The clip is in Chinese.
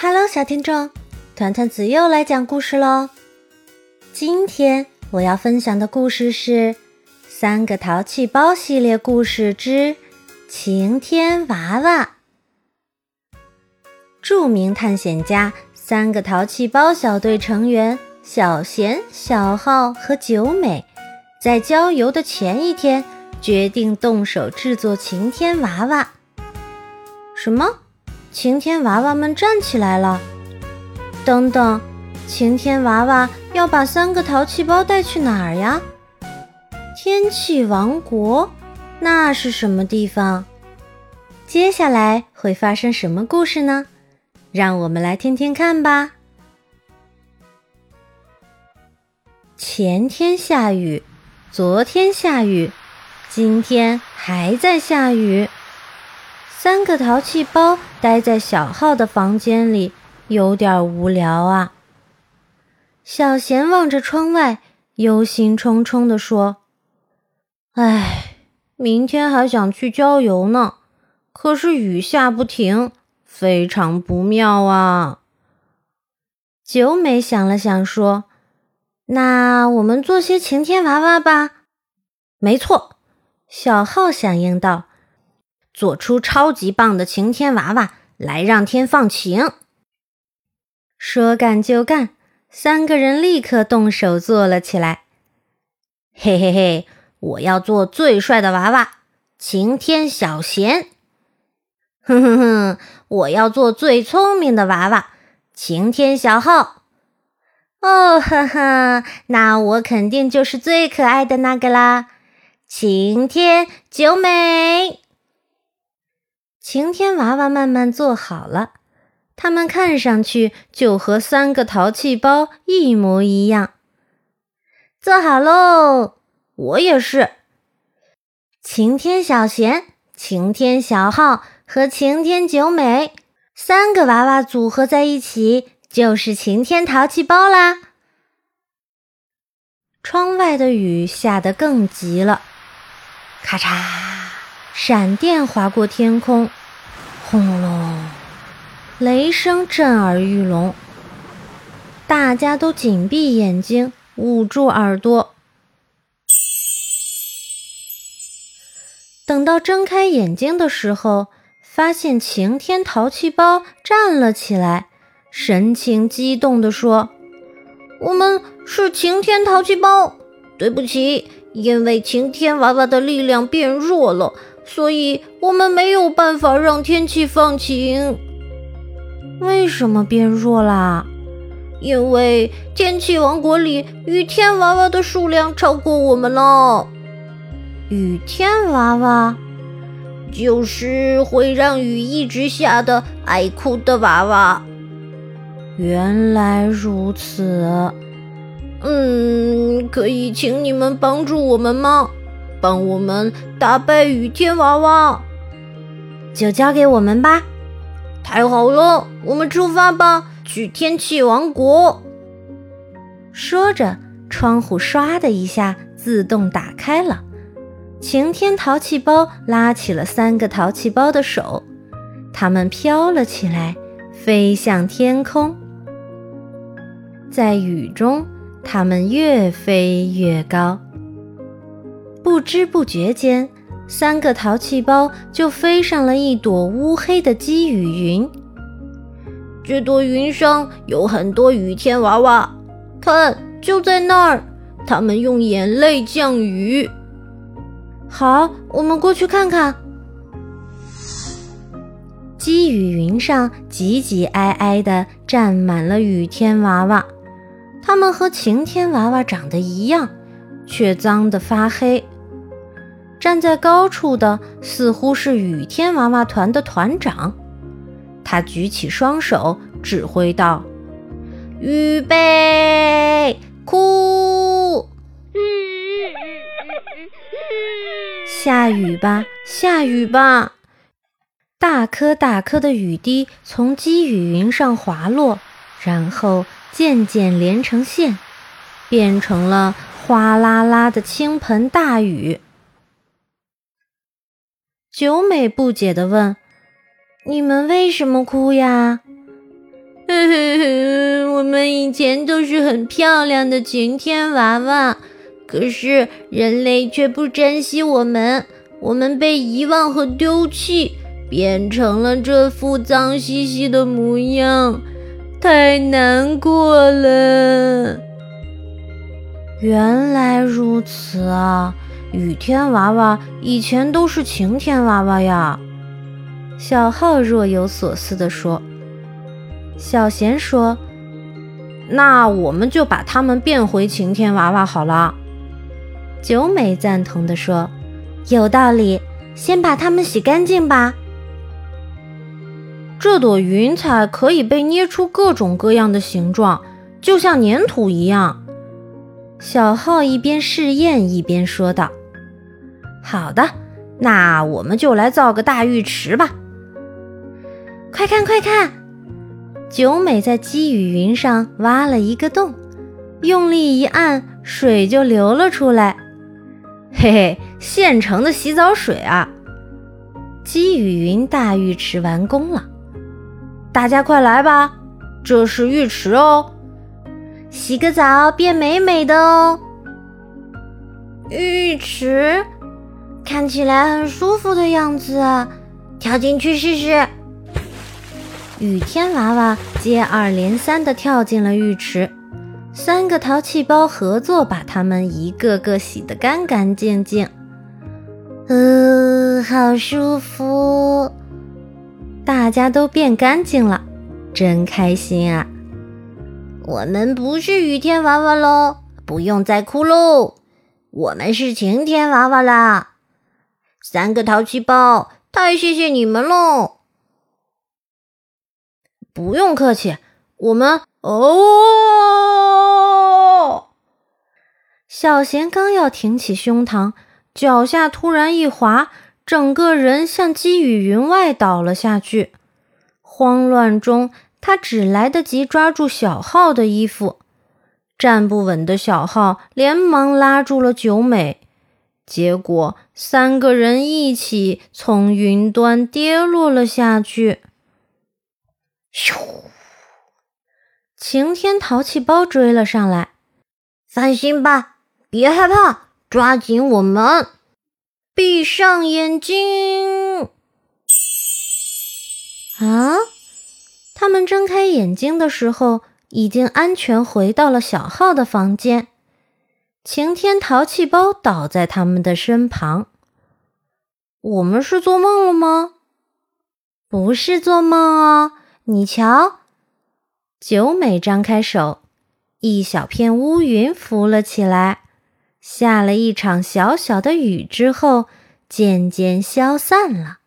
Hello，小听众，团团子又来讲故事喽。今天我要分享的故事是《三个淘气包》系列故事之《晴天娃娃》。著名探险家三个淘气包小队成员小贤、小浩和九美，在郊游的前一天决定动手制作晴天娃娃。什么？晴天娃娃们站起来了！等等，晴天娃娃要把三个淘气包带去哪儿呀？天气王国？那是什么地方？接下来会发生什么故事呢？让我们来听听看吧。前天下雨，昨天下雨，今天还在下雨。三个淘气包待在小号的房间里，有点无聊啊。小贤望着窗外，忧心忡忡地说：“哎，明天还想去郊游呢，可是雨下不停，非常不妙啊。”九美想了想说：“那我们做些晴天娃娃吧。”没错，小号响应道。做出超级棒的晴天娃娃来，让天放晴。说干就干，三个人立刻动手做了起来。嘿嘿嘿，我要做最帅的娃娃，晴天小贤。哼哼哼，我要做最聪明的娃娃，晴天小浩。哦呵呵，那我肯定就是最可爱的那个啦，晴天九美。晴天娃娃慢慢做好了，它们看上去就和三个淘气包一模一样。做好喽！我也是。晴天小贤、晴天小浩和晴天九美三个娃娃组合在一起，就是晴天淘气包啦。窗外的雨下得更急了，咔嚓，闪电划过天空。轰隆，雷声震耳欲聋，大家都紧闭眼睛，捂住耳朵。等到睁开眼睛的时候，发现晴天淘气包站了起来，神情激动地说：“我们是晴天淘气包，对不起，因为晴天娃娃的力量变弱了。”所以我们没有办法让天气放晴。为什么变弱啦？因为天气王国里雨天娃娃的数量超过我们了。雨天娃娃就是会让雨一直下的爱哭的娃娃。原来如此。嗯，可以请你们帮助我们吗？帮我们打败雨天娃娃，就交给我们吧！太好了，我们出发吧，去天气王国。说着，窗户唰的一下自动打开了，晴天淘气包拉起了三个淘气包的手，他们飘了起来，飞向天空。在雨中，他们越飞越高。不知不觉间，三个淘气包就飞上了一朵乌黑的积雨云。这朵云上有很多雨天娃娃，看，就在那儿，他们用眼泪降雨。好，我们过去看看。积雨云上挤挤挨挨的站满了雨天娃娃，它们和晴天娃娃长得一样，却脏得发黑。站在高处的似乎是雨天娃娃团的团长，他举起双手指挥道：“预备，哭！下雨吧，下雨吧！”大颗大颗的雨滴从积雨云上滑落，然后渐渐连成线，变成了哗啦啦的倾盆大雨。九美不解地问：“你们为什么哭呀？”我们以前都是很漂亮的晴天娃娃，可是人类却不珍惜我们，我们被遗忘和丢弃，变成了这副脏兮兮的模样，太难过了。原来如此啊！雨天娃娃以前都是晴天娃娃呀。小浩若有所思地说。小贤说：“那我们就把它们变回晴天娃娃好了。”九美赞同地说：“有道理，先把它们洗干净吧。”这朵云彩可以被捏出各种各样的形状，就像粘土一样。小浩一边试验一边说道：“好的，那我们就来造个大浴池吧。快看，快看！”九美在积雨云上挖了一个洞，用力一按，水就流了出来。嘿嘿，现成的洗澡水啊！积雨云大浴池完工了，大家快来吧，这是浴池哦，洗个澡变美美的哦。浴池看起来很舒服的样子，跳进去试试。雨天娃娃接二连三地跳进了浴池，三个淘气包合作，把它们一个个洗得干干净净。呃，好舒服！大家都变干净了，真开心啊！我们不是雨天娃娃喽，不用再哭喽，我们是晴天娃娃啦！三个淘气包，太谢谢你们喽！不用客气，我们哦。小贤刚要挺起胸膛，脚下突然一滑，整个人向积雨云外倒了下去。慌乱中，他只来得及抓住小浩的衣服，站不稳的小浩连忙拉住了九美，结果三个人一起从云端跌落了下去。咻！晴天淘气包追了上来。放心吧，别害怕，抓紧我们，闭上眼睛。啊！他们睁开眼睛的时候，已经安全回到了小号的房间。晴天淘气包倒在他们的身旁。我们是做梦了吗？不是做梦哦。你瞧，九美张开手，一小片乌云浮了起来，下了一场小小的雨之后，渐渐消散了。